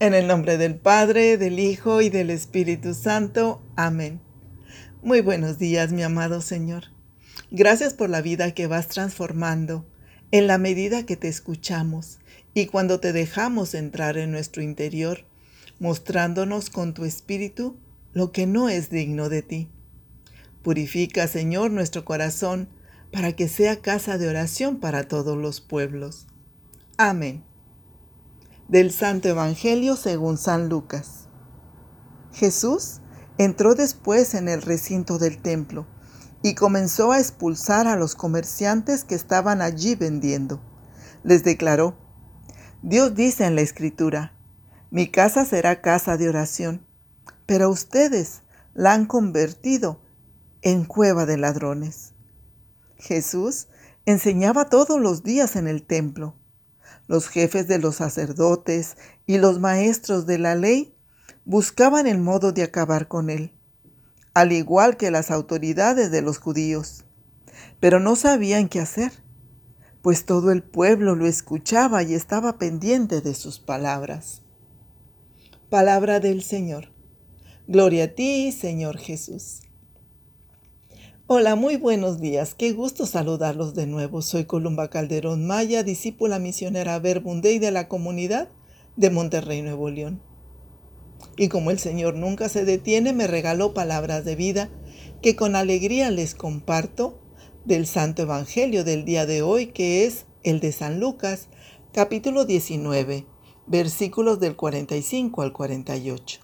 En el nombre del Padre, del Hijo y del Espíritu Santo. Amén. Muy buenos días, mi amado Señor. Gracias por la vida que vas transformando en la medida que te escuchamos y cuando te dejamos entrar en nuestro interior, mostrándonos con tu Espíritu lo que no es digno de ti. Purifica, Señor, nuestro corazón para que sea casa de oración para todos los pueblos. Amén del Santo Evangelio según San Lucas. Jesús entró después en el recinto del templo y comenzó a expulsar a los comerciantes que estaban allí vendiendo. Les declaró, Dios dice en la Escritura, mi casa será casa de oración, pero ustedes la han convertido en cueva de ladrones. Jesús enseñaba todos los días en el templo los jefes de los sacerdotes y los maestros de la ley buscaban el modo de acabar con él, al igual que las autoridades de los judíos. Pero no sabían qué hacer, pues todo el pueblo lo escuchaba y estaba pendiente de sus palabras. Palabra del Señor. Gloria a ti, Señor Jesús. Hola, muy buenos días. Qué gusto saludarlos de nuevo. Soy Columba Calderón Maya, discípula misionera Verbundey de la comunidad de Monterrey, Nuevo León. Y como el Señor nunca se detiene, me regaló palabras de vida que con alegría les comparto del Santo Evangelio del día de hoy, que es el de San Lucas, capítulo 19, versículos del 45 al 48.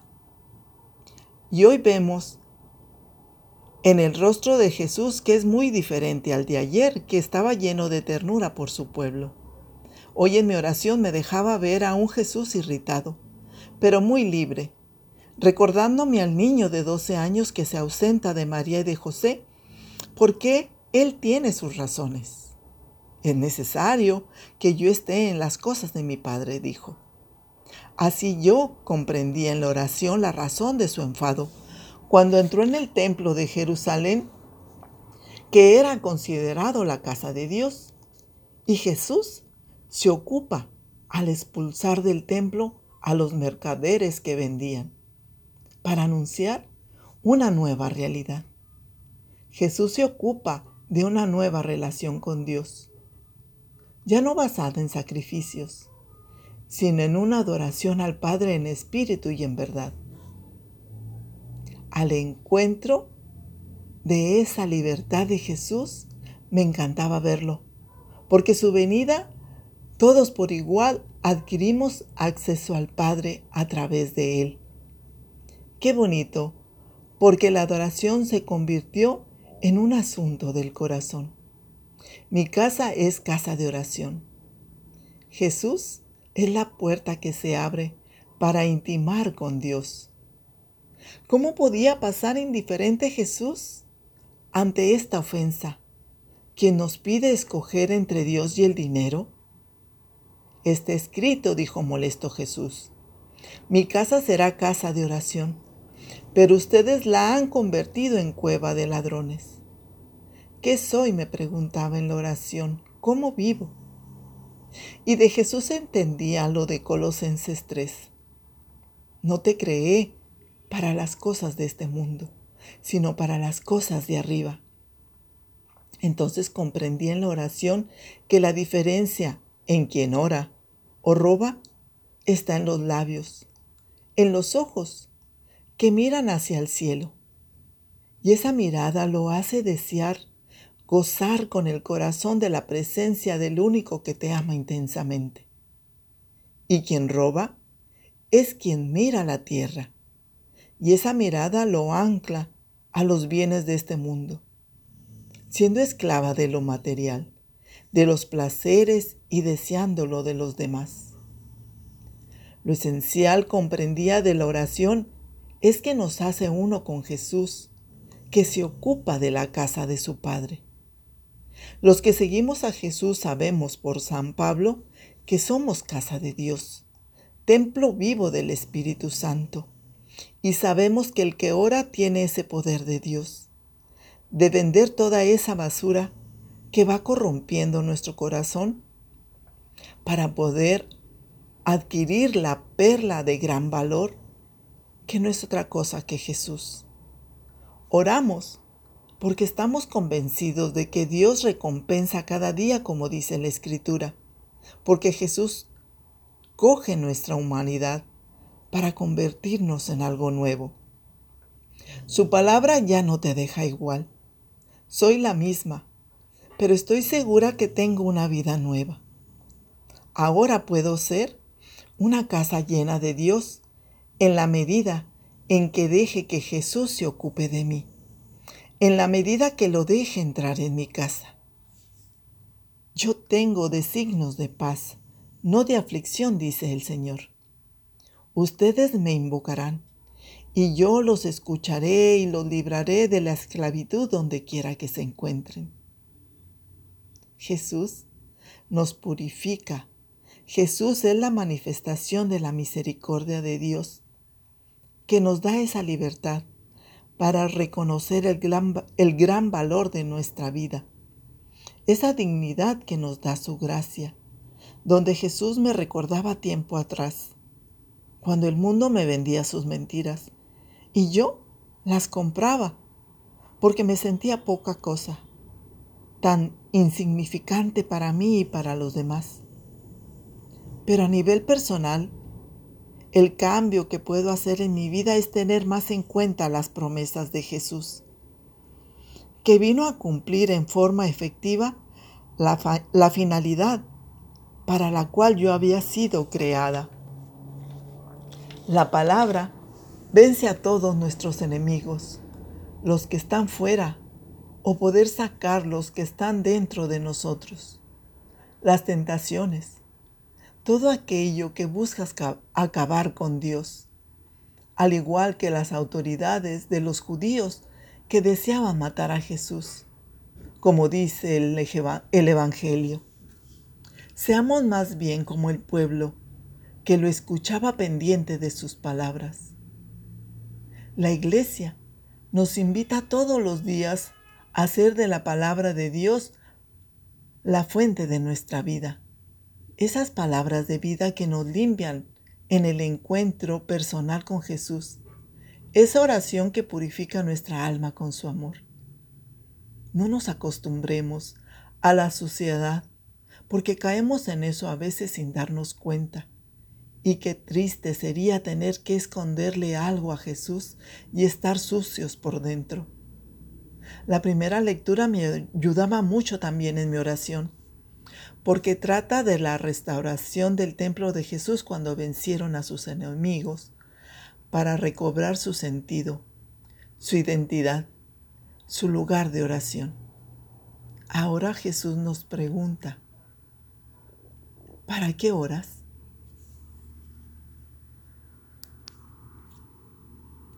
Y hoy vemos en el rostro de Jesús que es muy diferente al de ayer, que estaba lleno de ternura por su pueblo. Hoy en mi oración me dejaba ver a un Jesús irritado, pero muy libre, recordándome al niño de 12 años que se ausenta de María y de José, porque él tiene sus razones. Es necesario que yo esté en las cosas de mi Padre, dijo. Así yo comprendí en la oración la razón de su enfado cuando entró en el templo de Jerusalén, que era considerado la casa de Dios, y Jesús se ocupa al expulsar del templo a los mercaderes que vendían, para anunciar una nueva realidad. Jesús se ocupa de una nueva relación con Dios, ya no basada en sacrificios, sino en una adoración al Padre en espíritu y en verdad al encuentro de esa libertad de Jesús, me encantaba verlo, porque su venida, todos por igual adquirimos acceso al Padre a través de Él. Qué bonito, porque la adoración se convirtió en un asunto del corazón. Mi casa es casa de oración. Jesús es la puerta que se abre para intimar con Dios. ¿Cómo podía pasar indiferente Jesús ante esta ofensa? ¿Quién nos pide escoger entre Dios y el dinero? Está escrito, dijo molesto Jesús. Mi casa será casa de oración, pero ustedes la han convertido en cueva de ladrones. ¿Qué soy? me preguntaba en la oración. ¿Cómo vivo? Y de Jesús entendía lo de Colosenses 3. No te creé para las cosas de este mundo, sino para las cosas de arriba. Entonces comprendí en la oración que la diferencia en quien ora o roba está en los labios, en los ojos, que miran hacia el cielo. Y esa mirada lo hace desear gozar con el corazón de la presencia del único que te ama intensamente. Y quien roba es quien mira la tierra y esa mirada lo ancla a los bienes de este mundo, siendo esclava de lo material, de los placeres y deseándolo de los demás. Lo esencial comprendía de la oración es que nos hace uno con Jesús, que se ocupa de la casa de su Padre. Los que seguimos a Jesús sabemos por San Pablo que somos casa de Dios, templo vivo del Espíritu Santo y sabemos que el que ora tiene ese poder de Dios, de vender toda esa basura que va corrompiendo nuestro corazón para poder adquirir la perla de gran valor, que no es otra cosa que Jesús. Oramos porque estamos convencidos de que Dios recompensa cada día como dice la Escritura, porque Jesús coge nuestra humanidad para convertirnos en algo nuevo. Su palabra ya no te deja igual. Soy la misma, pero estoy segura que tengo una vida nueva. Ahora puedo ser una casa llena de Dios en la medida en que deje que Jesús se ocupe de mí, en la medida que lo deje entrar en mi casa. Yo tengo designos de paz, no de aflicción, dice el Señor. Ustedes me invocarán, y yo los escucharé y los libraré de la esclavitud donde quiera que se encuentren. Jesús nos purifica. Jesús es la manifestación de la misericordia de Dios, que nos da esa libertad para reconocer el gran, el gran valor de nuestra vida, esa dignidad que nos da su gracia, donde Jesús me recordaba tiempo atrás, cuando el mundo me vendía sus mentiras y yo las compraba porque me sentía poca cosa, tan insignificante para mí y para los demás. Pero a nivel personal, el cambio que puedo hacer en mi vida es tener más en cuenta las promesas de Jesús, que vino a cumplir en forma efectiva la, la finalidad para la cual yo había sido creada. La palabra vence a todos nuestros enemigos, los que están fuera, o poder sacar los que están dentro de nosotros. Las tentaciones, todo aquello que buscas acabar con Dios, al igual que las autoridades de los judíos que deseaban matar a Jesús, como dice el, el Evangelio. Seamos más bien como el pueblo que lo escuchaba pendiente de sus palabras. La iglesia nos invita todos los días a hacer de la palabra de Dios la fuente de nuestra vida. Esas palabras de vida que nos limpian en el encuentro personal con Jesús. Esa oración que purifica nuestra alma con su amor. No nos acostumbremos a la suciedad porque caemos en eso a veces sin darnos cuenta. Y qué triste sería tener que esconderle algo a Jesús y estar sucios por dentro. La primera lectura me ayudaba mucho también en mi oración, porque trata de la restauración del templo de Jesús cuando vencieron a sus enemigos, para recobrar su sentido, su identidad, su lugar de oración. Ahora Jesús nos pregunta, ¿Para qué oras?